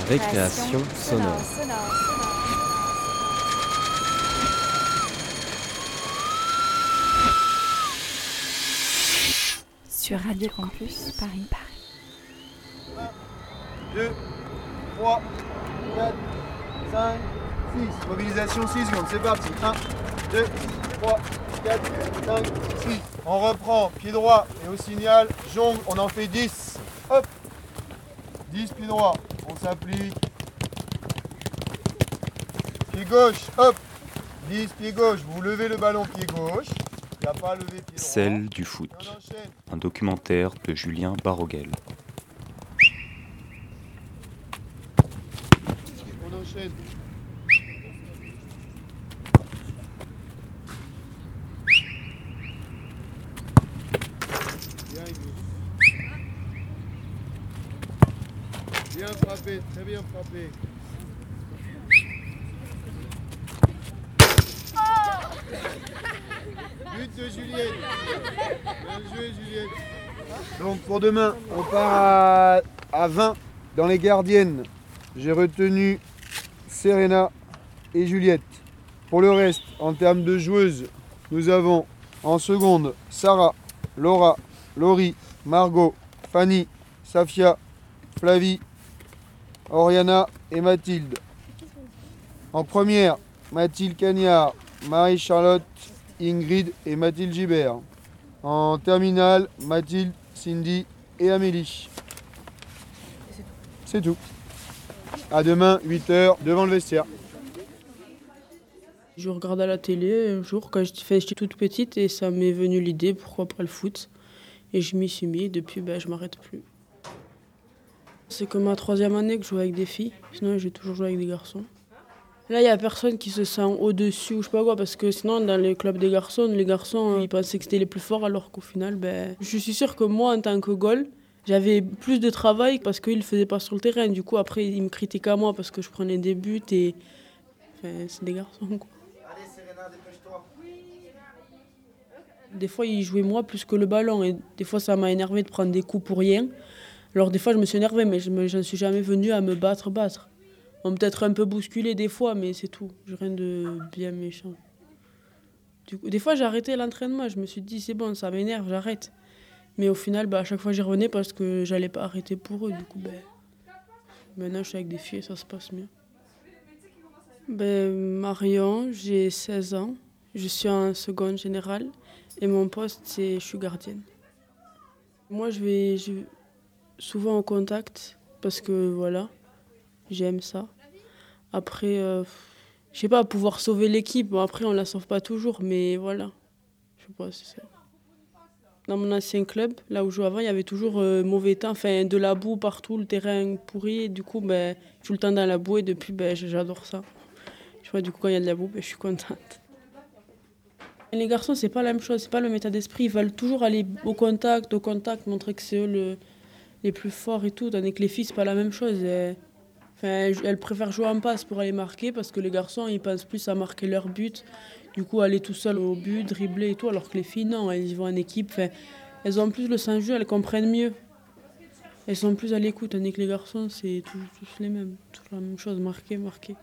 Récréation, sonore. Sur Radio Campus Paris. Paris. 2, 3, 4, 5, 6. Mobilisation 6 secondes, c'est parti. 1, 2, 3, 4, 5, 6. On reprend, pied droit et au signal, jongle, on en fait 10. Hop 10 pieds droit, on s'applique. Pied gauche, hop 10 pieds gauche, vous levez le ballon pied gauche. Il a pas levé pied droit. Celle du foot. Un documentaire de Julien Baroguel. On enchaîne. Bien frappé, bien frappé. But de Juliette. Bien joué Juliette. Donc pour demain, on part à, 20 dans les gardiennes. J'ai retenu Serena et Juliette. Pour le reste, en termes de joueuses, nous avons en seconde Sarah, Laura, Laurie, Margot, Fanny, Safia, Flavie, Oriana et Mathilde. En première, Mathilde Cagnard, Marie-Charlotte, Ingrid et Mathilde Gibert. En terminale, Mathilde, Cindy et Amélie. C'est tout. À demain, 8h, devant le vestiaire. Je regardais la télé un jour quand j'étais toute petite et ça m'est venu l'idée pourquoi pas le foot. Et je m'y suis mis depuis ben, je m'arrête plus. C'est comme ma troisième année que je joue avec des filles, sinon j'ai toujours joué avec des garçons. Là, il n'y a personne qui se sent au-dessus ou je sais pas quoi, parce que sinon, dans les clubs des garçons, les garçons, ils pensaient que c'était les plus forts, alors qu'au final, ben, je suis sûre que moi, en tant que goal, j'avais plus de travail parce qu'ils ne le faisaient pas sur le terrain. Du coup, après, ils me critiquaient à moi parce que je prenais des buts et. Enfin, c'est des garçons, quoi. Allez, Serena, dépêche-toi. Des fois, ils jouaient moi plus que le ballon et des fois, ça m'a énervé de prendre des coups pour rien. Alors des fois, je me suis énervée, mais je ne suis jamais venue à me battre, battre. On peut-être un peu bousculé des fois, mais c'est tout. J'ai rien de bien méchant. Du coup, des fois, j'ai arrêté l'entraînement. Je me suis dit, c'est bon, ça m'énerve, j'arrête. Mais au final, bah, à chaque fois, j'y revenais parce que j'allais pas arrêter pour eux. Du coup, ben, maintenant, je suis avec des filles ça se passe mieux. Ben, Marion, j'ai 16 ans. Je suis en seconde générale. Et mon poste, c'est je suis gardienne. Moi, je vais, souvent en contact parce que voilà, j'aime ça. Après, euh, je sais pas, pouvoir sauver l'équipe, après on la sauve pas toujours, mais voilà, je sais pas, c'est ça. Dans mon ancien club, là où je jouais avant, il y avait toujours euh, mauvais temps, enfin de la boue partout, le terrain pourri, du coup, ben, tout le temps dans la boue, et depuis, ben, j'adore ça. Je vois, du coup, quand il y a de la boue, ben, je suis contente. les garçons, c'est pas la même chose, c'est pas le méta d'esprit, ils veulent toujours aller au contact, au contact, montrer que c'est eux le les plus forts et tout, tandis que les filles, c'est pas la même chose. enfin, elles préfèrent jouer en passe pour aller marquer parce que les garçons, ils pensent plus à marquer leur but. Du coup, aller tout seul au but, dribbler et tout, alors que les filles, non, elles y vont en équipe. Elles ont plus le sens jeu, elles comprennent mieux. Elles sont plus à l'écoute, tandis que les garçons, c'est tous, les mêmes. Toujours la même chose, marquer, marquer.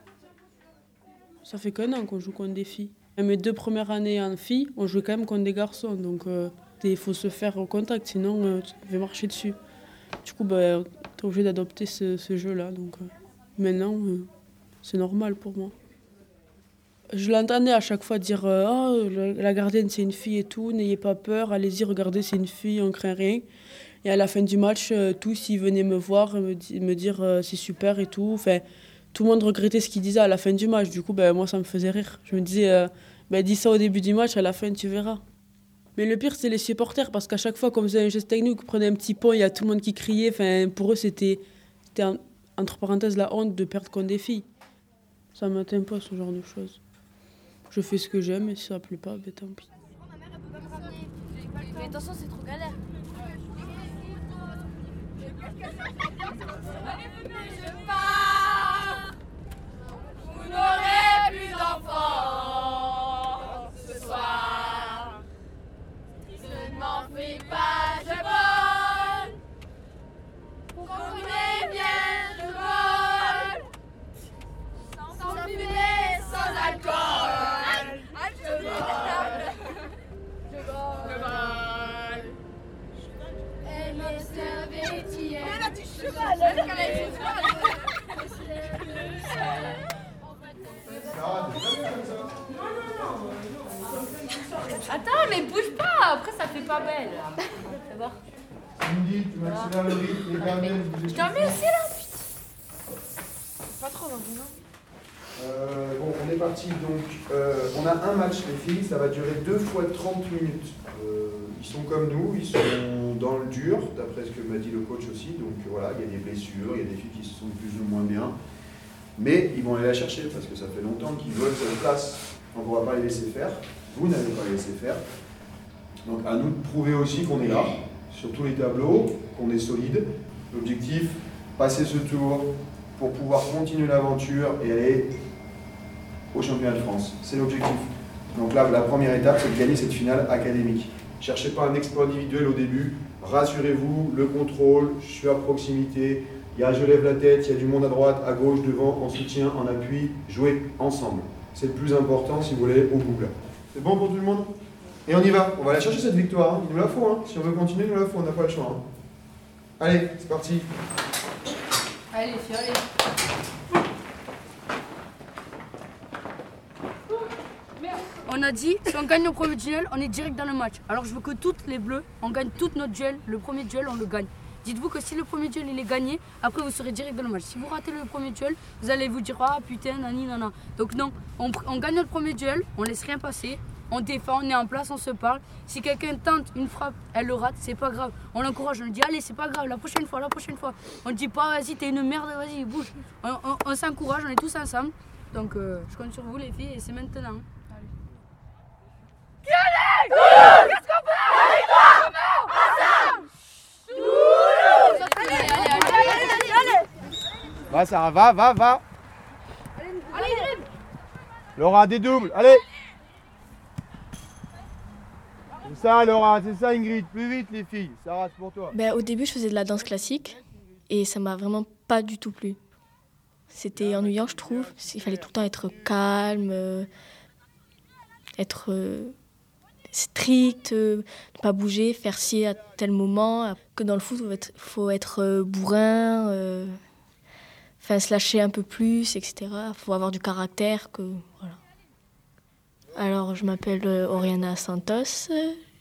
Ça fait qu'un an qu'on joue contre des filles. mes deux premières années en filles, on jouait quand même contre des garçons. Donc, euh, il faut se faire au contact, sinon, euh, tu vas marcher dessus. Du coup, bah, tu es obligé d'adopter ce, jeu-là. Donc euh, maintenant, euh, c'est normal pour moi. Je l'entendais à chaque fois dire euh, oh, la gardienne, c'est une fille et tout, n'ayez pas peur, allez-y, regardez, c'est une fille, on craint rien. Et à la fin du match, tous, ils venaient me voir, me, me dire c'est super et tout. Enfin, tout le monde regrettait ce qu'ils disaient à la fin du match. Du coup, ben, moi, ça me faisait rire. Je me disais, ben, dis ça au début du match, à la fin, tu verras. Mais le pire, c'est les supporters, parce qu'à chaque fois qu'on faisait un geste technique, qu'on prenait un petit pont, il y a tout le monde qui criait. Enfin, pour eux, c'était, entre parenthèses, la honte de perdre contre des filles. Ça ne m'atteint pas, ce genre de choses. Je fais ce que j'aime, et si ça ne plaît pas, ben tant pis. Mais attention, c'est trop galère. Vous n'aurez plus d'enfants m'enfuis pas, je vole. Pour bien, je vole. Sans, Sans fumer. Un match, les filles. Ça va durer deux fois 30 minutes. Euh, ils sont comme nous, ils sont dans le dur, d'après ce que m'a dit le coach aussi. Donc, voilà, il y a des blessures, il y a des filles qui se sont plus ou moins bien. Mais ils vont aller la chercher parce que ça fait longtemps qu'ils veulent cette place. On ne pourra pas les laisser faire. Vous n'allez pas les laisser faire. Donc, à nous de prouver aussi qu'on est là, sur tous les tableaux, qu'on est solide. L'objectif, passer ce tour pour pouvoir continuer l'aventure et aller au championnat de France. C'est l'objectif. Donc là, la première étape, c'est de gagner cette finale académique. Cherchez pas un exploit individuel au début. Rassurez-vous, le contrôle, je suis à proximité. Il y a je lève la tête, il y a du monde à droite, à gauche, devant, en soutien, en appui. Jouez ensemble. C'est le plus important si vous voulez au bout. C'est bon pour tout le monde? Et on y va. On va aller chercher cette victoire. hein. Il nous la faut. hein. Si on veut continuer, il nous la faut. On n'a pas le choix. hein. Allez, c'est parti. Allez, allez. On a dit, si on gagne le premier duel, on est direct dans le match. Alors je veux que toutes les bleus, on gagne toutes notre duel. Le premier duel, on le gagne. Dites-vous que si le premier duel il est gagné, après vous serez direct dans le match. Si vous ratez le premier duel, vous allez vous dire ah putain nani nana. Donc non, on, gagne notre premier duel, on laisse rien passer, on défend, on est en place, on se parle. Si quelqu'un tente une frappe, elle le rate, c'est pas grave. On l'encourage, on lui dit allez c'est pas grave, la prochaine fois, la prochaine fois. On dit pas vas-y t'es une merde, vas-y bouge. On s'encourage, on est tous ensemble. Donc euh, je compte sur vous les filles et c'est maintenant. Va Sarah, va, va, va. Laura, des doubles, allez. C'est ça Laura, c'est ça Ingrid, plus vite les filles. Sarah, c'est pour toi. Ben, au début, je faisais de la danse classique et ça m'a vraiment pas du tout plu. C'était ennuyant, je trouve. Il fallait tout le temps être calme, euh, être euh, strict, euh, ne pas bouger, faire ci à tel moment. Que dans le foot, il faut être, euh, bourrin, euh, enfin, se lâcher un peu plus, etc. Il faut avoir du caractère. Que, voilà. Alors, je m'appelle Oriana Santos,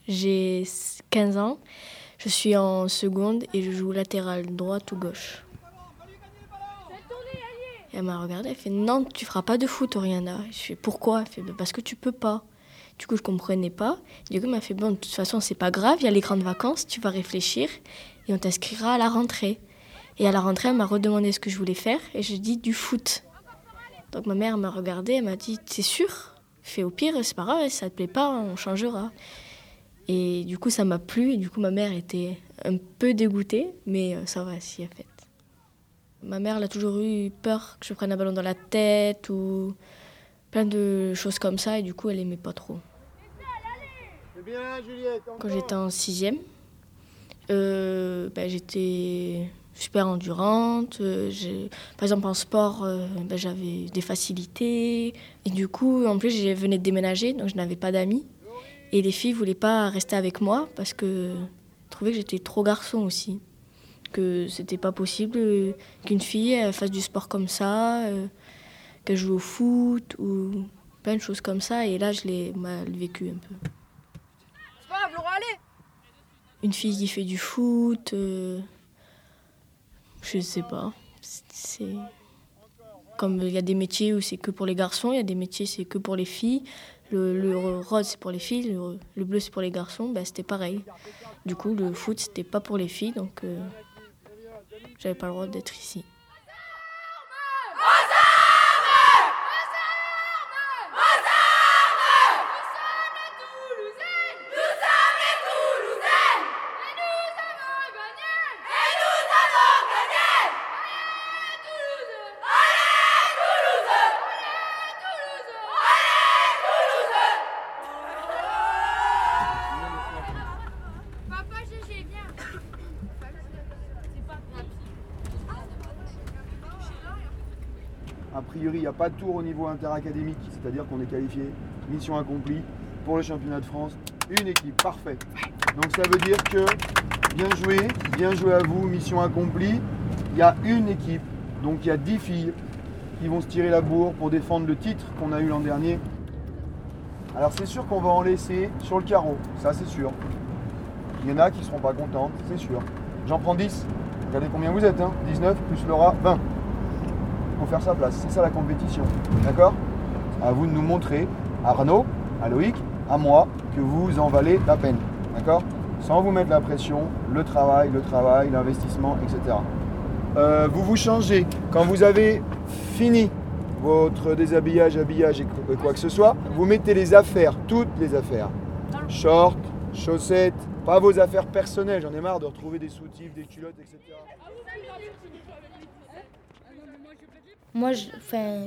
j'ai 15 ans. Je suis en seconde et je joue latéral droite ou gauche. Elle m'a regardé, elle fait non, tu feras pas de foot, Oriana. Je fais pourquoi? Elle fait parce que tu peux pas. Du coup, je comprenais pas. Du coup, elle m'a fait bon, de toute façon, c'est pas grave, il y a les grandes vacances, tu vas réfléchir et on t'inscrira à la rentrée. Et à la rentrée, elle m'a redemandé ce que je voulais faire et j'ai dit du foot. Donc ma mère m'a regardé, elle m'a dit c'est sûr Fais au pire, c'est pas grave, si ça te plaît pas, on changera. Et du coup, ça m'a plu. Et du coup, ma mère était un peu dégoûtée, mais euh, ça va, si a fait. Ma mère, elle a toujours eu peur que je prenne un ballon dans la tête ou plein de choses comme ça. Et du coup, elle aimait pas trop. Quand j'étais en sixième, euh, ben, j'étais super endurante. euh, par exemple, en sport, euh, ben, j'avais des facilités. Et du coup, en plus, je venais de déménager, donc je n'avais pas d'amis. Et les filles voulaient pas rester avec moi parce que trouvaient que j'étais trop garçon aussi. Que c'était pas possible qu'une fille fasse du sport comme ça, qu'elle joue au foot ou plein de choses comme ça. Et là, je l'ai mal vécu un peu C'est pas grave, Laura, allez une fille qui fait du foot, euh, je sais pas. C'est comme il y a des métiers où c'est que pour les garçons, il y a des métiers c'est que pour les filles. Le, le rose c'est pour les filles, le, le bleu c'est pour les garçons. Ben, c'était pareil. Du coup, le foot c'était pas pour les filles, donc euh, j'avais pas le droit d'être ici. Pas de tour au niveau interacadémique, c'est-à-dire qu'on est qualifié, mission accomplie pour le championnat de France. Une équipe, parfait. Donc ça veut dire que bien joué, bien joué à vous, mission accomplie. Il y a une équipe, donc il y a 10 filles qui vont se tirer la bourre pour défendre le titre qu'on a eu l'an dernier. Alors c'est sûr qu'on va en laisser sur le carreau, ça c'est sûr. Il y en a qui ne seront pas contentes, c'est sûr. J'en prends 10. Regardez combien vous êtes, hein 19 plus Laura, 20. Faire sa place, c'est ça la compétition. D'accord? À vous de nous montrer, Arnaud, à Loïc, à moi, que vous en valez la peine. D'accord? Sans vous mettre la pression, le travail, le travail, l'investissement, etc. Euh, vous vous changez. Quand vous avez fini votre déshabillage, habillage et quoi que ce soit, vous mettez les affaires, toutes les affaires. Shorts, chaussettes, pas vos affaires personnelles, j'en ai marre de retrouver des soutifs, des culottes, etc. Moi,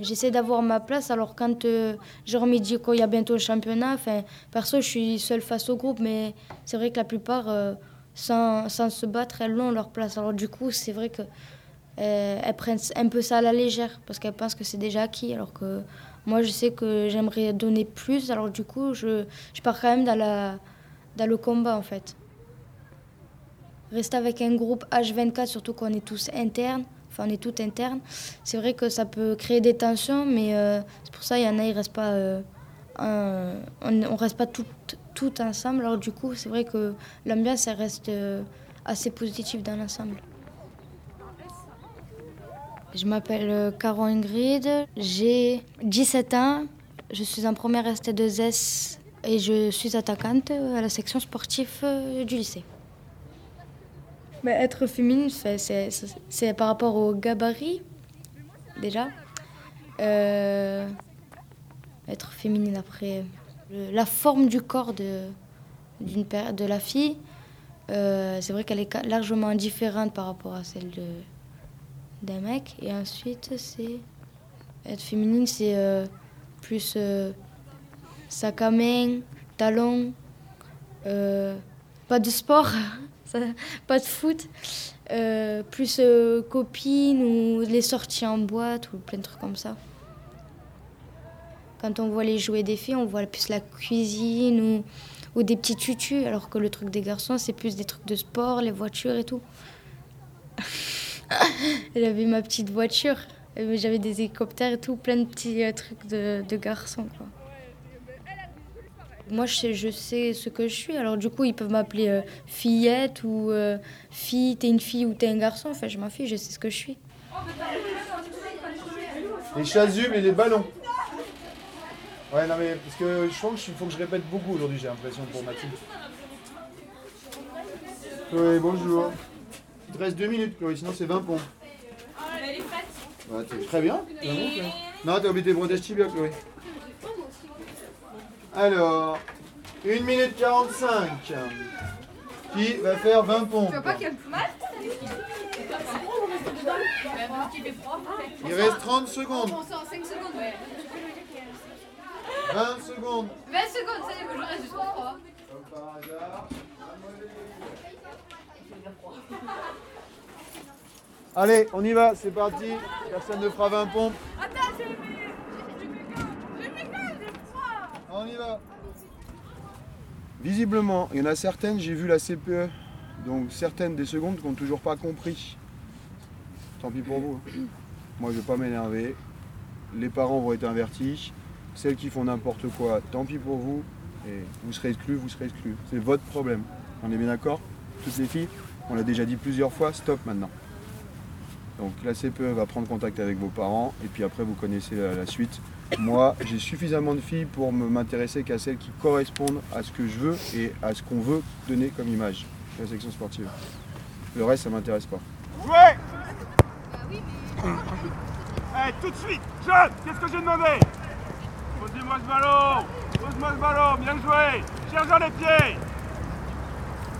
j'essaie d'avoir ma place. Alors, quand euh, Jérôme dit qu'il y a bientôt le championnat, perso, je suis seule face au groupe. Mais c'est vrai que la plupart, euh, sans, sans, se battre, elles ont leur place. Alors, du coup, c'est vrai qu'elles euh, prennent un peu ça à la légère parce qu'elles pensent que c'est déjà acquis. Alors que moi, je sais que j'aimerais donner plus. Alors, du coup, je, je pars quand même dans, la, dans le combat, en fait. Rester avec un groupe H24, surtout qu'on est tous internes On est tout interne. C'est vrai que ça peut créer des tensions, mais euh, c'est pour ça il y en a, ils restent pas, euh, on, ne reste pas tout, tout ensemble. Alors du coup, c'est vrai que l'ambiance reste euh, assez positive dans l'ensemble. Je m'appelle Caro Ingrid, j'ai 17 ans, je suis en première ST2S et je suis attaquante à la section sportive du lycée être féminine, c'est par rapport au gabarit, déjà. Euh, être féminine après. La forme du corps de, de la fille, euh, c'est vrai qu'elle est largement différente par rapport à celle d'un mec. Et ensuite, c'est. Être féminine, c'est euh, plus sac à main, talons, pas de sport. pas de foot. Euh, plus euh, copines ou les sorties en boîte ou plein de trucs comme ça. Quand on voit les jouets des filles, on voit plus la cuisine ou, ou des petits tutus, alors que le truc des garçons, c'est plus des trucs de sport, les voitures et tout. J'avais ma petite voiture, j'avais des hélicoptères et tout, plein de petits euh, trucs de, de garçons. Quoi. Moi, je sais, je sais, ce que je suis. Alors, du coup, ils peuvent m'appeler euh, fillette ou euh, fille, t'es une fille ou t'es un garçon. Enfin, je m'en fiche, je sais ce que je suis. Les chasubles et les ballons. Ouais, non, mais parce que je pense qu'il faut que je répète beaucoup aujourd'hui, j'ai l'impression, pour Mathilde. Oui, bonjour. Il te reste deux minutes, Chloé, sinon c'est 20 pompes. Elle est prête. très bien. Non, t'as oublié tes brodèches tibia, Chloé. Alors, 1 minute 45. Qui va faire 20 pompes Tu vois pas qu'il y a mal Il reste 30 secondes. 20 secondes. 20 secondes, ça y est, je reste jusqu'au 3. Allez, on y va, c'est parti. Personne ne fera 20 pompes. Attends, On y va. Visiblement, il y en a certaines, j'ai vu la CPE, donc certaines des secondes qui n'ont toujours pas compris. Tant pis pour vous. Hein. Moi, je ne vais pas m'énerver. Les parents vont être avertis. Celles qui font n'importe quoi, tant pis pour vous. Et vous serez exclus, vous serez exclus. C'est votre problème. On est bien d'accord? Toutes les filles? On l'a déjà dit plusieurs fois, stop maintenant. Donc la CPE va prendre contact avec vos parents et puis après vous connaissez la suite. Moi, j'ai suffisamment de filles pour m'intéresser qu'à celles qui correspondent à ce que je veux et à ce qu'on veut donner comme image la section sportive. Le reste, ça m'intéresse pas. Jouez Eh, tout de suite Jeune Qu'est-ce que j'ai demandé? Posez-moi ce ballon Pose-moi ce ballon, bien joué Cherche les pieds.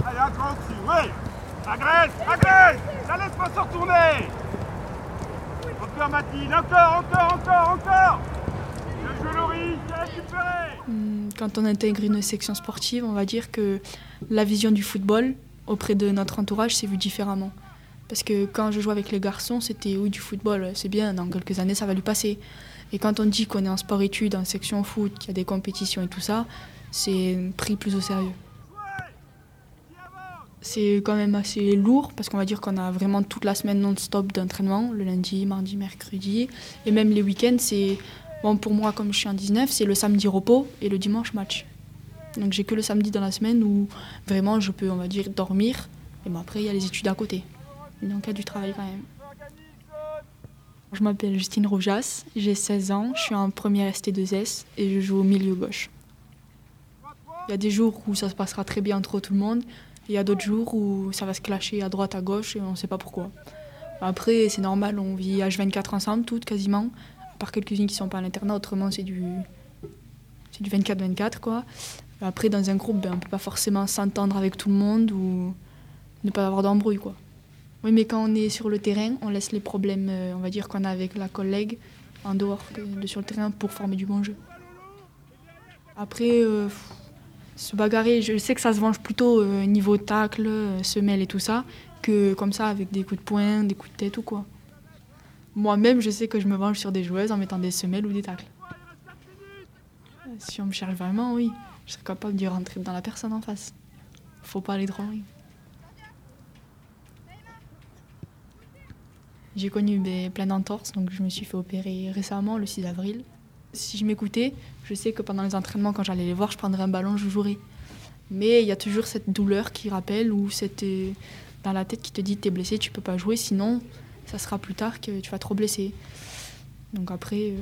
Allez, un cran dessus, oui Agresse Agresse Ça laisse pas se retourner. Encore Mathilde, encore, encore, encore, encore quand on intègre une section sportive, on va dire que la vision du football auprès de notre entourage s'est vue différemment. Parce que quand je jouais avec les garçons, c'était oui du football, c'est bien, dans quelques années ça va lui passer. Et quand on dit qu'on est en sport-études, en section foot, qu'il y a des compétitions et tout ça, c'est pris plus au sérieux. c'est quand même assez lourd parce qu'on va dire qu'on a vraiment toute la semaine non-stop d'entraînement, le lundi, mardi, mercredi. Et même les week-ends, c'est. Bon, pour moi, comme je suis en 19, c'est le samedi repos et le dimanche match. Donc j'ai que le samedi dans la semaine où vraiment je peux, on va dire, dormir. Et après, il y a les études à côté. Donc il y a du travail quand même. Je m'appelle Justine Roujas, j'ai 16 ans, je suis en première ST2S et je joue au milieu gauche. Il y a des jours où ça se passera très bien entre tout le monde, il y a d'autres jours où ça va se clasher à droite, à gauche et on ne sait pas pourquoi. Après, c'est normal, on vit H24 ensemble, toutes quasiment, part quelques-unes qui sont pas à l'internat, autrement c'est du, c'est du 24-24 quoi. Après, dans un groupe, ben, on peut pas forcément s'entendre avec tout le monde ou ne pas avoir d'embrouille quoi. Oui, mais quand on est sur le terrain, on laisse les problèmes, euh, on va dire, qu'on a avec la collègue en dehors de, sur le terrain pour former du bon jeu. Après, euh, se bagarrer, je sais que ça se venge plutôt euh, niveau tacle, semelle et tout ça, que comme ça avec des coups de poing, des coups de tête ou quoi. Moi-même, je sais que je me venge sur des joueuses en mettant des semelles ou des tacles. Si on me cherche vraiment, oui, je serais capable d'y rentrer dans la personne en face. Faut pas aller droit. J'ai connu ben, plein d'entorses, donc je me suis fait opérer récemment, le 6 avril. Si je m'écoutais, je sais que pendant les entraînements, quand j'allais les voir, je prendrais un ballon, je jouerais. Mais il y a toujours cette douleur qui rappelle ou cette euh, dans la tête qui te dit t'es blessé, tu peux pas jouer, sinon ça sera plus tard que tu vas trop blessé. Donc après, euh,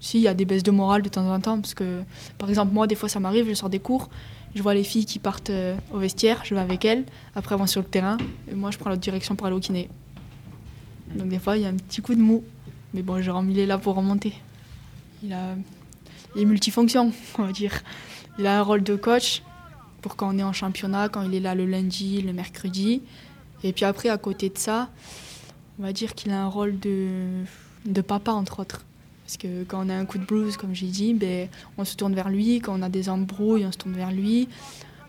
si il y a des baisses de morale de temps en temps, parce que par exemple moi des fois ça m'arrive, je sors des cours, je vois les filles qui partent euh, au vestiaire, je vais avec elles, après elles vont sur le terrain, et moi je prends l'autre direction pour aller au kiné. Donc des fois, il y a un petit coup de mou. Mais bon, Jérôme, il est là pour remonter. Il, a, il est multifonction, on va dire. Il a un rôle de coach pour quand on est en championnat, quand il est là le lundi, le mercredi. Et puis après, à côté de ça, on va dire qu'il a un rôle de, de papa, entre autres. Parce que quand on a un coup de blues, comme j'ai dit, ben, on se tourne vers lui. Quand on a des embrouilles, on se tourne vers lui.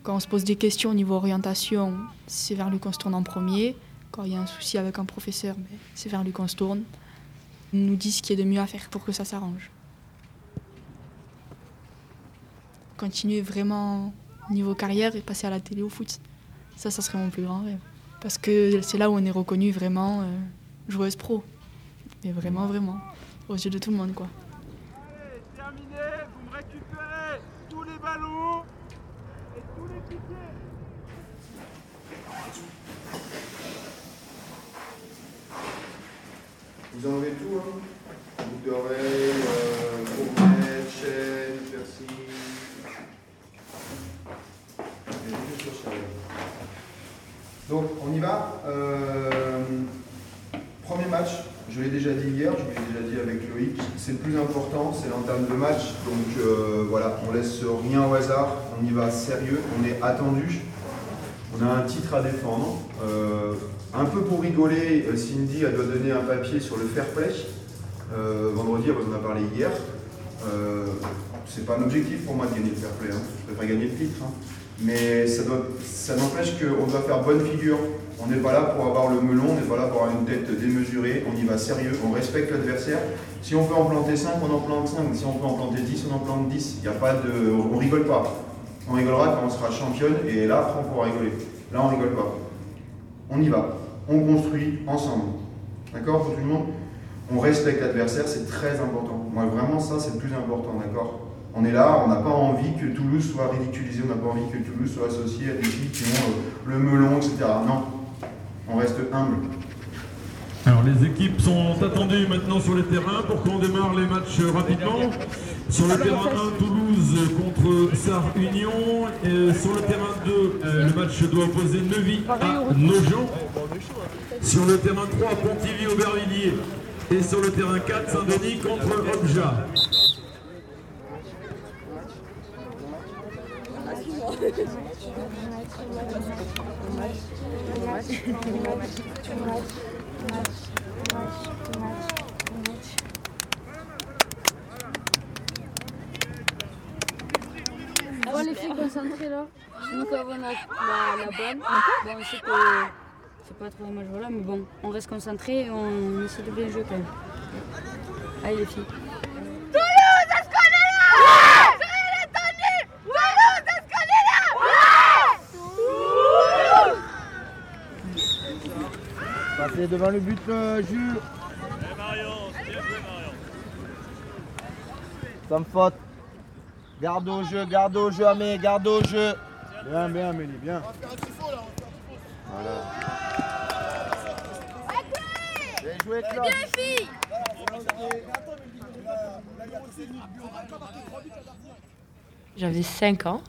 Quand on se pose des questions au niveau orientation, c'est vers lui qu'on se tourne en premier. Quand il y a un souci avec un professeur, c'est vers lui qu'on se tourne. Il nous dit ce qu'il y a de mieux à faire pour que ça s'arrange. Continuer vraiment niveau carrière et passer à la télé au foot. Ça, ça serait mon plus grand rêve. Parce que c'est là où on est reconnu vraiment euh, joueuse pro. Mais vraiment, vraiment. Aux yeux de tout le monde, quoi. terminé, vous me récupérez tous les ballons et tous les piquets. Vous enlevez tout, hein Boucle d'oreille, je l'ai déjà dit hier, je l'ai déjà dit avec Loïc, c'est le plus important, c'est l'entame de match. Donc euh, voilà, on laisse rien au hasard, on y va sérieux, on est attendu. On a un titre à défendre. Euh, un peu pour rigoler, euh, Cindy elle doit donner un papier sur le fair play. Vendredi, on en a parlé hier. C'est pas un objectif pour moi de gagner le fair play. Hein. Je préfère gagner le titre. Hein. Mais ça n'empêche qu'on doit faire bonne figure. On n'est pas là pour avoir le melon, on n'est pas là pour avoir une tête démesurée. On y va sérieux, on respecte l'adversaire. Si on peut en planter 5, on en plante 5. Si on peut en planter 10, on en plante 10. Il y a pas de, on rigole pas. On rigolera quand on sera championne et là, on pourra rigoler. Là, on rigole pas. On y va on construit ensemble. D'accord Pour tout le monde? On respecte l'adversaire, c'est très important. Moi, vraiment, ça, c'est le plus important, d'accord? On est là, on n'a pas envie que Toulouse soit ridiculisé, on n'a pas envie que Toulouse soit associé à des filles qui ont euh, le melon, etc. Non, on reste humble. Alors les équipes sont attendues maintenant sur les terrains pour qu'on démarre les matchs rapidement. Sur le terrain 1, Toulouse contre Sar Union. Et sur le terrain 2, euh, le match doit opposer Neuvy à Nogent. Sur le terrain 3, Pontivy-Aubervilliers. Et sur le terrain 4, Saint-Denis contre Obja. Bon les filles concentrées là, nous avons la, la, la bonne. Bon, on sait que c'est pas trop dommage voilà, mais bon, on reste concentré et on essaie de bien jouer quand même. Allez les filles. Toulouse, est-ce qu'on est là Ouais J'ai entendu Toulouse, est-ce qu'on est là Ouais Toulouse Passez devant le but, euh, Jules. Sans faute. Garde au jeu, garde au jeu, Amé, garde au jeu. Bien, bien, Amélie, bien. Voilà. Bien joué, Claude. Bien, filles J'avais 5 ans.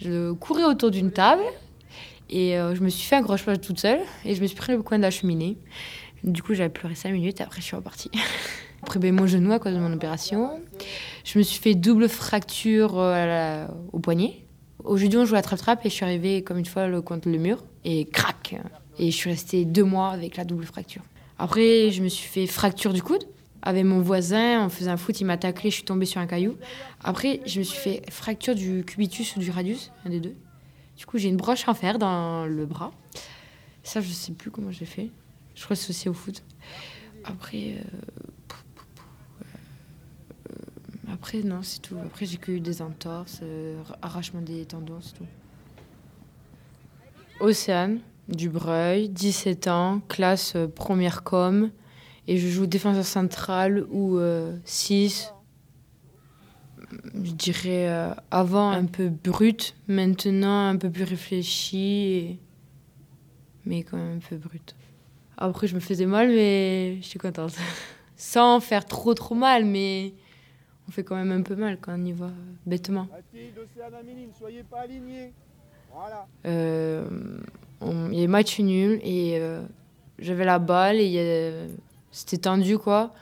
Je courais autour d'une table et euh, je me suis fait un croche toute seule et je me suis pris le coin de la cheminée. Du coup, j'avais pleuré 5 minutes après je suis repartie. Après, ben, mon genou à cause de mon opération. Je me suis fait double fracture euh, au poignet. Au jeudi, on jouait à trappe-trappe et je suis arrivée comme une fois le- contre le mur et crac Et je suis restée deux mois avec la double fracture. Après, je me suis fait fracture du coude. Avec mon voisin, on faisait un foot, il m'a taclé, je suis tombée sur un caillou. Après, je me suis fait fracture du cubitus ou du radius, un des deux. Du coup, j'ai une broche en fer dans le bras. Ça, je sais plus comment j'ai fait. Je crois que c'est aussi au foot. Après, euh, euh, après non, c'est tout. Après, j'ai que eu des entorses, euh, arrachement des tendons, c'est tout. Océane, Dubreuil, 17 ans, classe première com. Et je joue défenseur central ou 6. Je dirais euh, avant un peu brut, maintenant un peu plus réfléchi, et- mais quand même un peu brut. Après, je me faisais mal, mais je suis contente. Sans faire trop trop mal, mais on fait quand même un peu mal quand on y va bêtement. Soyez pas alignés. Voilà. Euh, on- il y a match nul et euh, j'avais la balle et c'était tendu quoi.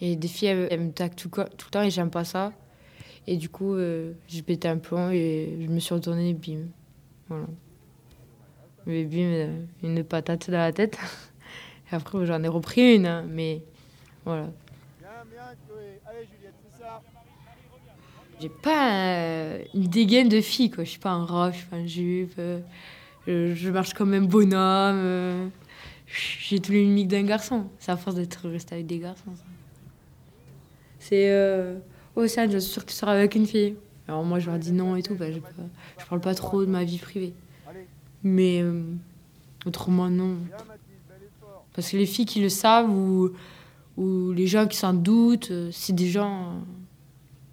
Et des filles elles, elles me taquent tout le temps et j'aime pas ça. Et du coup, euh, j'ai pété un plomb et je me suis retournée et bim. Voilà. Mais bim, euh, une patate dans la tête. Et après, j'en ai repris une, hein, mais voilà. J'ai pas euh, une dégaine de fille, quoi. Je suis pas un rat, je suis pas un jupe. euh, je, marche comme un bonhomme. euh, J'ai tous les mimiques d'un garçon. C'est à force d'être resté avec des garçons. C'est. Océane, je suis sûre que tu seras avec une fille. Alors moi, je leur dis non et tout. Bah, je, je parle pas trop de ma vie privée. Mais euh, autrement, non. Parce que les filles qui le savent ou, les gens qui s'en doutent, euh, c'est des gens euh,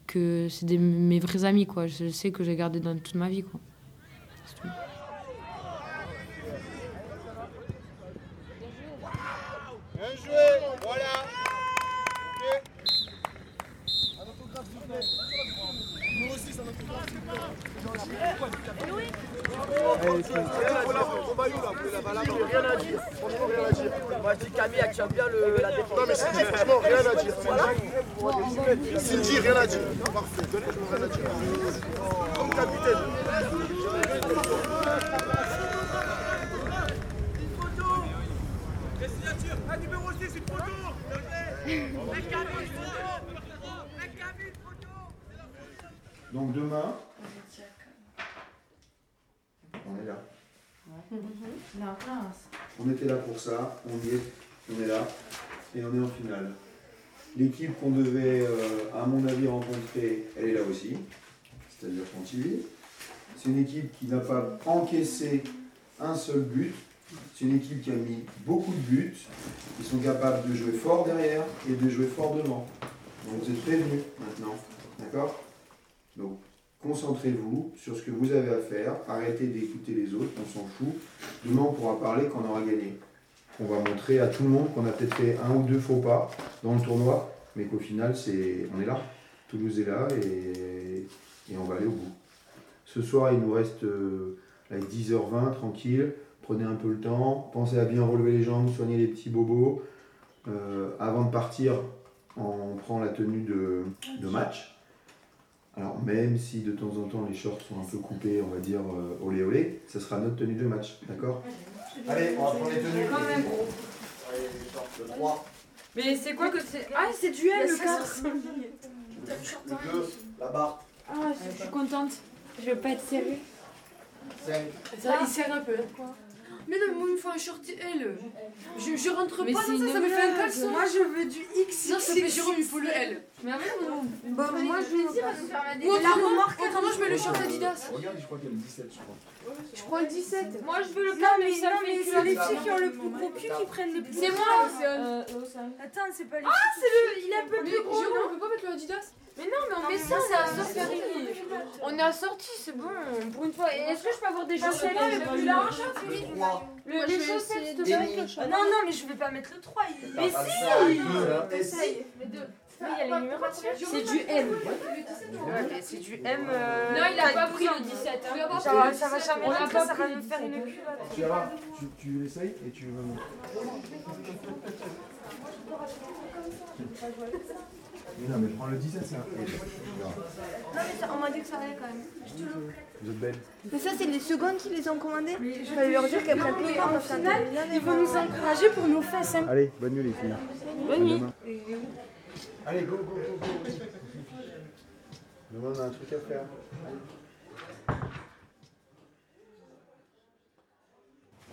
que c'est mes vrais amis, quoi. Je sais que j'ai gardé dans toute ma vie, quoi. C'est tout. Bien joué, voilà. Ok. Un autographe, s'il vous plaît. Nous aussi, c'est un autographe, s'il vous plaît. La balader. Rien à dire. Franchement, rien à dire. Moi, je dis Camille, elle tient bien la défense. Non, mais Cindy, franchement, rien à dire. Cindy, rien à dire. Parfait, donnez-moi rien à dire. Comme capitaine. Un numéro 6, une photo Mec, Camille, une photo Mec, Camille, une photo Donc demain, on est là. On était là pour ça, on y est, on est là, et on est en finale. L'équipe qu'on devait, euh, à mon avis, rencontrer, elle est là aussi, c'est-à-dire Chantilly. C'est une équipe qui n'a pas encaissé un seul but. C'est une équipe qui a mis beaucoup de buts. Ils sont capables de jouer fort derrière et de jouer fort devant. Donc vous êtes prévenus maintenant. D'accord? Donc concentrez-vous sur ce que vous avez à faire. Arrêtez d'écouter les autres, on s'en fout. Demain, on pourra parler quand on aura gagné. On va montrer à tout le monde qu'on a peut-être fait un ou deux faux pas dans le tournoi, mais qu'au final, c'est, on est là. Toulouse est là et, et on va aller au bout. Ce soir, il nous reste euh, là, 10h20, tranquille. Prenez un peu le temps. Pensez à bien relever les jambes, soigner les petits bobos. Euh, avant de partir, on prend la tenue de, de match. Alors même si de temps en temps les shorts sont un peu coupés, on va dire euh, olé olé, ça sera notre tenue de match, d'accord Allez, on va prendre les tenues. Quand même. Allez, les shorts, le 3, Mais c'est quoi que c'est? Ah, c'est duel le 4 le 2, la barre, Ah, je suis contente. Je veux pas être serrée. 5, Ça, il serre un peu. Mais non, moi, il me faut un short L. Je, je rentre Mais pas c'est dans ça, ça me fait un caleçon. Moi, je veux du X. Non, ça fait Jérôme, il faut le L. Mais après, on... Bah, moi, je veux plaisir pas. à nous faire la Ou autrement, je mets le short Adidas. Regarde, je crois qu'il y a le 17, je crois. Je prends le 17. Moi, je veux le Non, mais, ça non, mais fait c'est les filles qui ont le plus gros cul qui prennent les plus C'est moi. cul. Euh, Attends, c'est pas les Ah, c'est le- il est un peu Mais plus gros, on peut pas mettre le Adidas Mais non, mais on met ça, c'est à sortie. On est assorti, c'est bon, pour une fois. Et est-ce que je peux avoir des chaussettes le plus large Le- Les vais chaussettes, te le Ah, Non, non, mais je vais pas mettre le 3. il- Mais Ah, si. Les deux. Oui, il y a les numéros dessus. C'est du M. Ouais, c'est du M. euh, Non, il a pas pris le 17. Il a pas Ça va, jamais ça va me faire une culotte. Tu vas tu, tu l'essayes et tu me Mais non, mais prends le 17, c'est un. Non, mais ça- on m'a dit que ça allait quand même. Vous êtes belle. Mais ça, c'est les secondes qui les ont commandées. Je vais leur dire qu'elles prennent plus tard. Au final, ils vont nous encourager pour nos fesses. hein. Allez, bonne nuit les filles. Bonne À nuit. Allez, go, go, go, go. Demain, on a un truc à faire.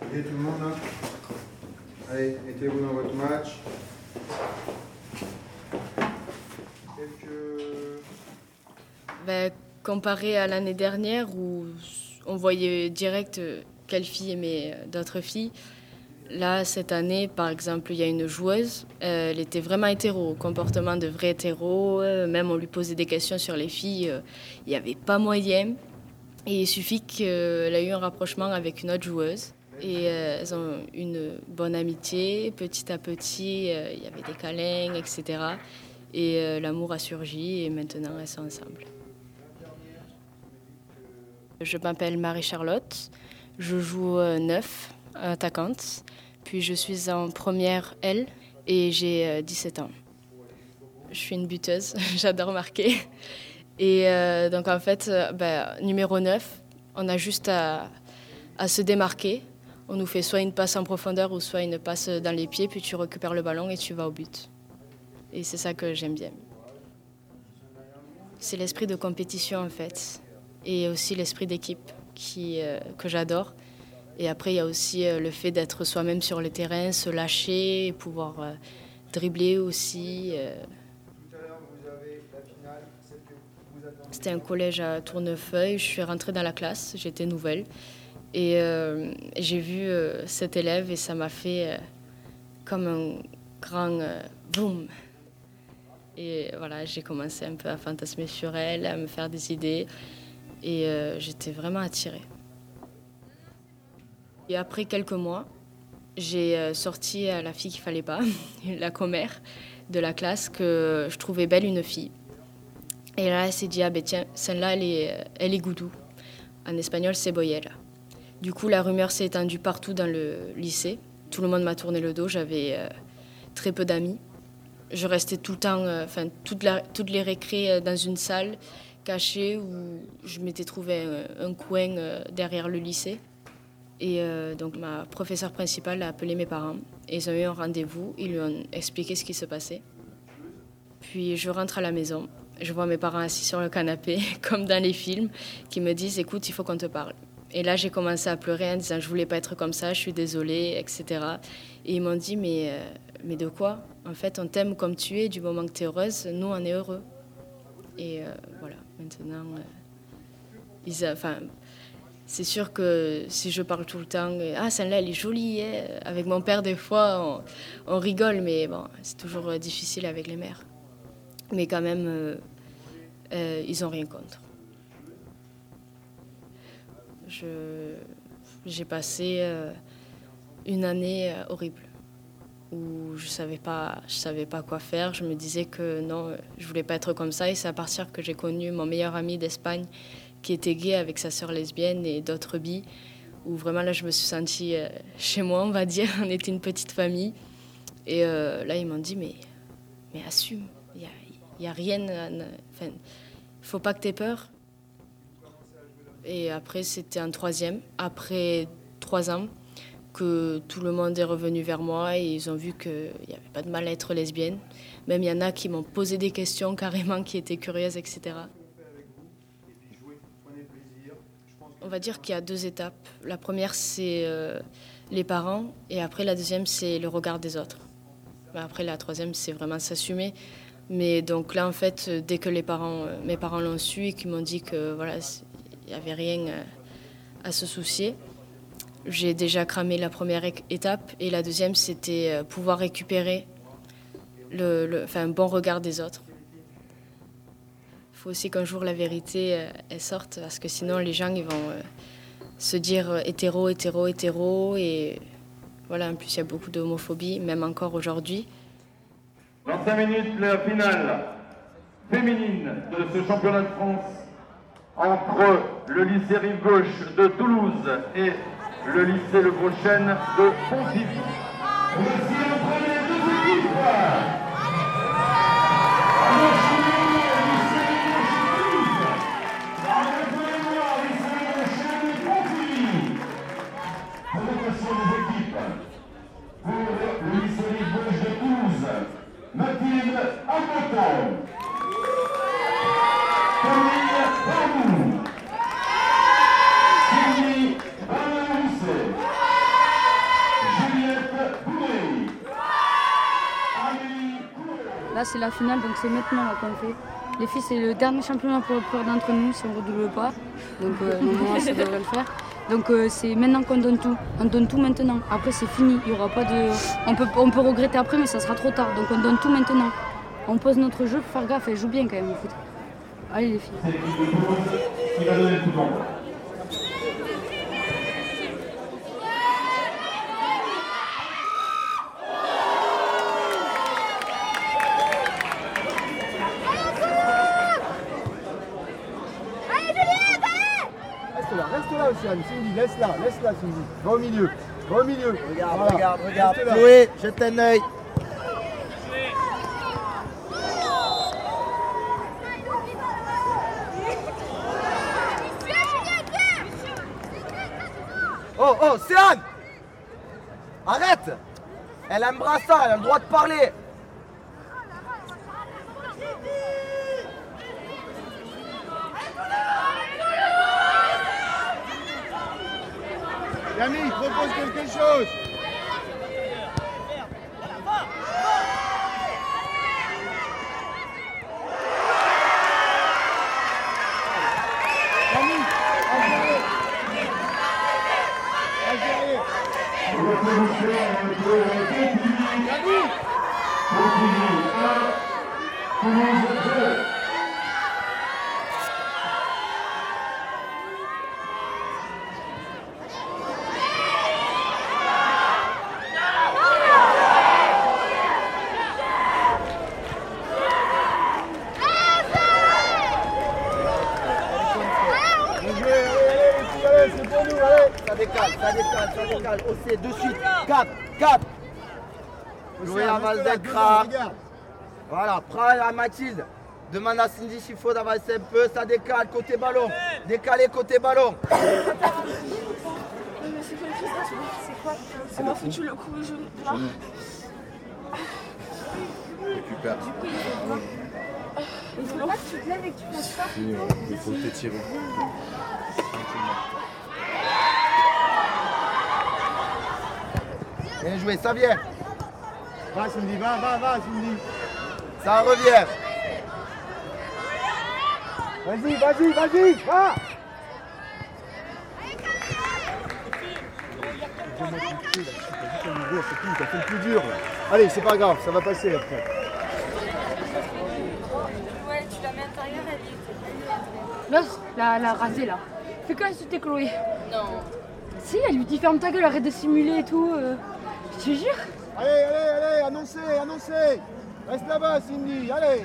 Allez, tout le monde là. Allez, mettez-vous dans votre match. Quelques. Ben, comparé à l'année dernière où on voyait direct euh, quelle fille aimait euh, d'autres filles, là, cette année, par exemple, il y a une joueuse, euh, elle était vraiment hétéro, comportement de vraie hétéro, euh, même on lui posait des questions sur les filles, euh, il n'y avait pas moyen. Et il suffit qu'elle ait eu un rapprochement avec une autre joueuse. Et euh, elles ont une bonne amitié. Petit à petit, euh, il y avait des câlins, etc. Et euh, l'amour a surgi et maintenant elles sont ensemble. Je m'appelle Marie-Charlotte. Je joue euh, neuf, attaquante. Puis je suis en première L et j'ai euh, 17 ans. Je suis une buteuse, j'adore marquer. Et euh, donc en fait, euh, ben, numéro 9, on a juste à, se démarquer. On nous fait soit une passe en profondeur ou soit une passe dans les pieds, puis tu récupères le ballon et tu vas au but. Et c'est ça que j'aime bien. C'est l'esprit de compétition en fait, et aussi l'esprit d'équipe qui, euh, que j'adore. Et après, il y a aussi euh, le fait d'être soi-même sur le terrain, se lâcher, pouvoir euh, dribbler aussi. euh. C'était un collège à Tournefeuille. Je suis rentrée dans la classe, j'étais nouvelle. Et j'ai vu euh, cet élève et ça m'a fait comme un grand boum. Et voilà, j'ai commencé un peu à fantasmer sur elle, à me faire des idées. Et j'étais vraiment attirée. Et après quelques mois, j'ai euh, sorti la fille qu'il fallait pas, la commère de la classe, que je trouvais belle une fille. Et là, elle s'est dit, ah ben tiens, celle-là, elle est, elle est goudou. En espagnol, c'est boyella. Du coup, la rumeur s'est étendue partout dans le lycée. Tout le monde m'a tourné le dos, j'avais euh, très peu d'amis. Je restais tout le temps, euh, enfin, toutes les récrés euh, dans une salle cachée où je m'étais trouvé un, un coin euh, derrière le lycée. Et euh, donc, ma professeure principale a appelé mes parents. Ils ont eu un rendez-vous, ils lui ont expliqué ce qui se passait. Puis je rentre à la maison, je vois mes parents assis sur le canapé, comme dans les films, qui me disent Écoute, il faut qu'on te parle. Et là, j'ai commencé à pleurer en disant Je voulais pas être comme ça, je suis désolée, etc. Et ils m'ont dit Mais, euh, mais de quoi? En fait, on t'aime comme tu es, du moment que tu es heureuse, nous, on est heureux. Et euh, voilà, maintenant, ils enfin, c'est sûr que si je parle tout le temps, ah, celle-là, elle est jolie. hein. Avec mon père, des fois, on, rigole, mais bon, c'est toujours euh, difficile avec les mères. Mais quand même, euh, euh, ils n'ont rien contre. J'ai passé une année horrible où je savais pas, savais pas quoi faire. Je me disais que non, je voulais pas être comme ça. Et c'est à partir que j'ai connu mon meilleur ami d'Espagne qui était gay avec sa sœur lesbienne et d'autres bi, où vraiment là je me suis sentie euh, chez moi, on va dire. On était une petite famille. Et euh, là ils m'ont dit mais, mais assume, il y a, a rien, enfin, faut pas que tu aies peur. Et après, c'était en troisième, après trois ans, que tout le monde est revenu vers moi et ils ont vu qu'il n'y avait pas de mal à être lesbienne. Même il y en a qui m'ont posé des questions carrément, qui étaient curieuses, etc. On va dire qu'il y a deux étapes. La première, c'est euh, les parents. Et après, la deuxième, c'est le regard des autres. Bah, Après, la troisième, c'est vraiment s'assumer. Mais donc là, en fait, dès que les parents, euh, mes parents l'ont su et qu'ils m'ont dit que voilà, il n'y avait rien euh, à se soucier, j'ai déjà cramé la première étape. Et la deuxième, c'était pouvoir récupérer le- enfin, un bon regard des autres. Faut aussi qu'un jour la vérité euh, sorte parce que sinon les gens ils vont euh, se dire euh, hétéro, hétéro, hétéro et voilà en plus il y a beaucoup d'homophobie même encore aujourd'hui. Dans 5 minutes, la finale féminine de ce championnat de France entre le lycée Rive Gauche de Toulouse et le lycée Le Gros-Chêne de Pontivy. La finale, donc c'est maintenant qu'on fait. Les filles, c'est le dernier championnat pour plupart d'entre nous si on ne redouble pas. Donc, euh, normalement, ça le faire. Donc, euh, c'est maintenant qu'on donne tout. On donne tout maintenant. Après, c'est fini. Il y aura pas de. On peut, on peut regretter après, mais ça sera trop tard. Donc, on donne tout maintenant. On pose notre jeu pour faire gaffe. Elles jouent bien quand même au foot. Allez, les filles. qui va donner le coup d'envoi. Reste là, reste là, Océane. Cindy, laisse-la, laisse-la, Cindy. Va au milieu, va au milieu. Regarde, Voilà. regarde, regarde. Chloé, jette un œil. Oh, oh, Céane Arrête Elle a un brassard, elle a le droit de parler quelque chose. À Mathilde. Demande à Cindy s'il faut d'avancer un peu. Ça décale, côté ballon. Décalé, côté ballon. C'est quoi le fils C'est quoi On m'a foutu le coup jaune là. Récupère. Il faut pas que tu te lèves et que tu fasses ça. Il faut t'étirer. Bien joué, ça vient. Va, Cindy, va, va, va, Cindy. Ça revient. Vas-y, vas-y, vas-y, va. T'as fait le plus dur. là. Allez, c'est pas grave, ça va passer après. Ouais, tu la mets à l'intérieur, elle est. L'autre, la, la rasée là. Fais quoi c'était Chloé Non. Si, elle lui dit ferme ta gueule, arrête de simuler et tout. euh. Je te jure. Allez, allez, allez, annoncez, annoncez. Reste là-bas, Cindy, allez.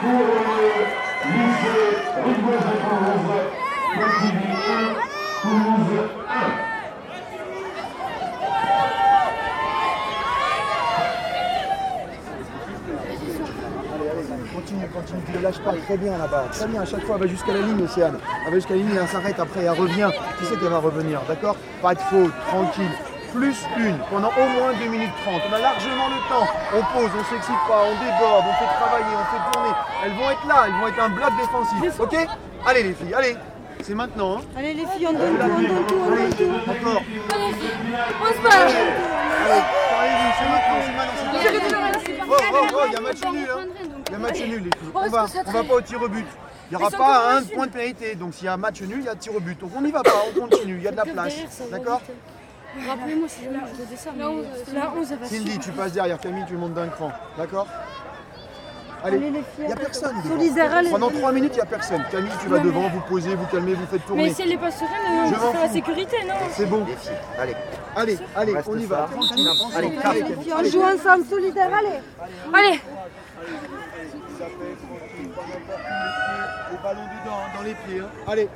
Pour le lycée Rive Gauche de Toulouse, Pontivy 1, Toulouse 1. Allez, allez, continue, lâches pas, très bien là-bas, très bien, à chaque fois, elle va jusqu'à la ligne, Océane. Elle va jusqu'à la ligne, elle s'arrête après, elle revient, tu sais qu'elle va revenir, d'accord? Pas de faute, tranquille. plus une pendant au moins 2 minutes 30. On a largement le temps. On pose, on s'excite pas, on déborde, on fait travailler, on fait tourner. Elles vont être là, elles vont être un bloc défensif. Ok? Allez les filles, allez. C'est maintenant. Hein. Allez les filles, on donne tout, on donne tout, on donne tout. Encore. On se bat. Allez, parlez-vous, c'est maintenant, c'est maintenant. c'est maintenant. Oh, oh, oh, il y a match nul. Hein. Il y a match nul les filles. On va, on va pas au tir au but. Il n'y aura pas un point de pénalité. Donc s'il y a match nul, il y a tir au but. Donc on n'y va pas, on continue. Il y a de la place. D'accord Rappelez-moi si jamais je faisais ça. mais La 11, ça va Cindy, tu passes derrière. Camille, tu montes d'un cran. D'accord Allez, Allez, les filles, il n'y a personne. solidaire, allez. Pendant 3 minutes, il n'y a personne. Camille, tu vas devant, vous posez, vous calmez, vous faites tourner. Mais si elle n'est pas sereine, Je c'est la sécurité, non C'est bon. Allez. Allez, allez, on y va. ça. Tranquille, ensemble. Allez, Allez, Allez. joue ensemble, solidaire, allez. Allez Les hein, dans les pieds. hein. Allez.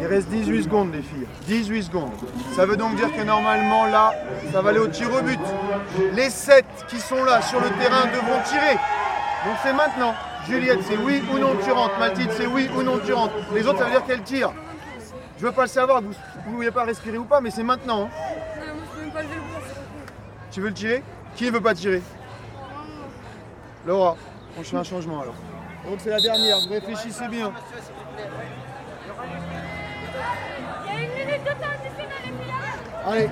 Il reste 18 secondes les filles. 18 secondes. Ça veut donc dire que normalement là, ça va aller au tir au but. Les 7 qui sont là sur le terrain devront tirer. Donc c'est maintenant. Juliette, c'est oui ou non tu rentres. Mathilde, c'est oui ou non tu rentres. Les autres, ça veut dire qu'elles tirent. Je veux pas le savoir, vous ne vouliez pas respirer ou pas, mais c'est maintenant. hein. Tu veux le tirer? Qui ne veut pas tirer? Laura, on fait un changement alors. Donc c'est la dernière, vous réfléchissez bien. Il y a une minute de temps Allez,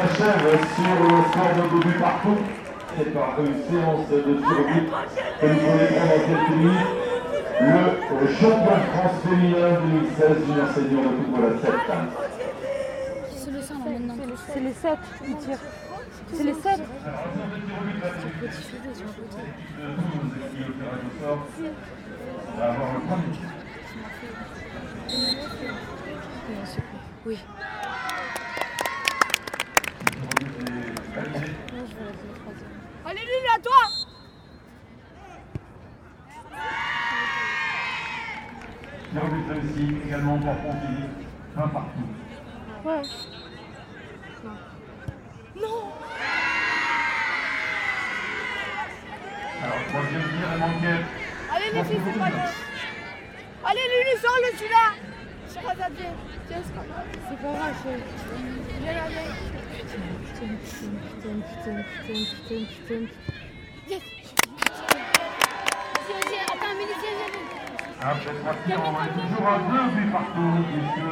s'achève sur le score de deux buts partout. C'est par une séance de tir au but que nous connaîtrons dans quelques minutes le champion de France féminin 2016 junior senior de football à 7. C'est le 5 maintenant. C'est les 7 qui tirent. C'est les 7. On va avoir le premier. Oui. Allez, Lily, à toi également pour un partout. Ouais. Alors, troisième tir est manqué. Allez, les filles, c'est pas grave. Allez, Lily, sors-le, celui-là Sur Azadie. Tiens, c'est pas grave. Je... Là, viens. Putain, putain, putain, putain, putain, putain, putain. Yes attends. Après trois tirs, on est toujours à deux buts partout, puisque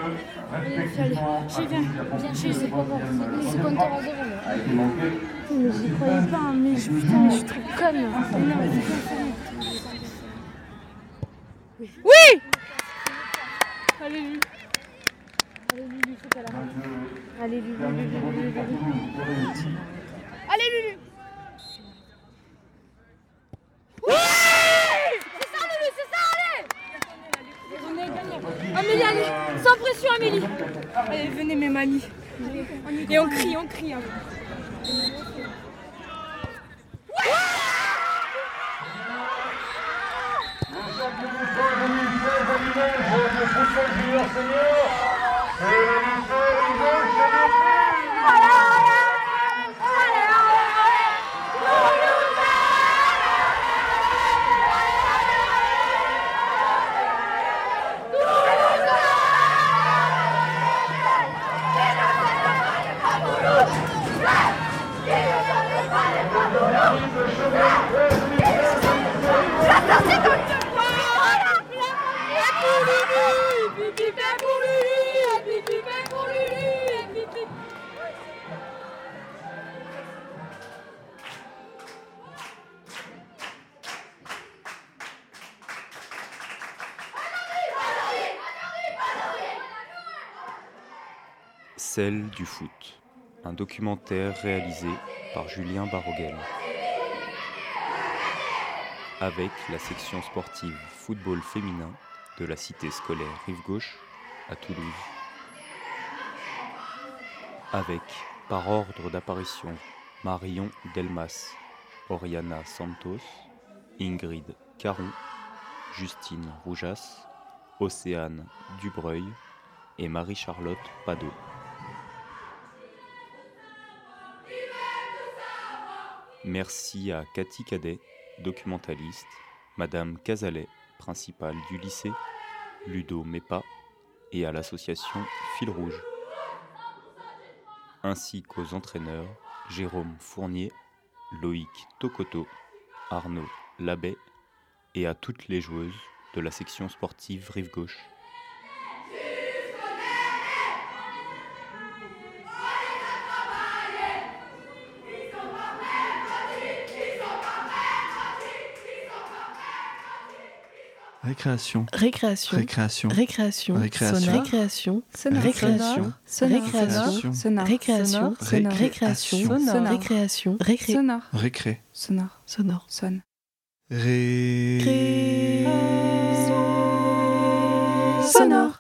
respectivement, J'y viens, viens, je sais pas le C'est manqué. Mais j'y croyais pas, mais je, putain, mais je suis trop conne. Oui Allez, Lulu. Allez, Lulu, faut qu'elle arrête. Allez, Lulu, Lulu, Lulu, Lulu. Allez, Lulu Oui C'est ça, Lulu, c'est ça, allez On est gagné. Amélie, allez Sans pression, Amélie Allez, venez, mes mamies. Et on crie, on crie. hein. Celle du foot, un documentaire réalisé par Julien Barogel. Avec la section sportive football féminin de la cité scolaire Rive Gauche à Toulouse. Avec, par ordre d'apparition, Marion Delmas, Oriana Santos, Ingrid Caron, Justine Roujas, Océane Dubreuil et Marie-Charlotte Padot. Merci à Cathy Cadet, documentaliste, Madame Cazalet, principale du lycée, Ludo Mepa et à l'association Fil Rouge, ainsi qu'aux entraîneurs Jérôme Fournier, Loïc Tokoto, Arnaud Labet et à toutes les joueuses de la section sportive Rive Gauche. Récréation. Récréation. Récréation. Récréation. Récréation. Récréation. Sonore. Récréation. Sonore. Récréation. Sonore. Récréation. Récréation. Récréation. Récré. Sonore. Récré. Sonore. Sonore. Sonne. Ré. Sonore.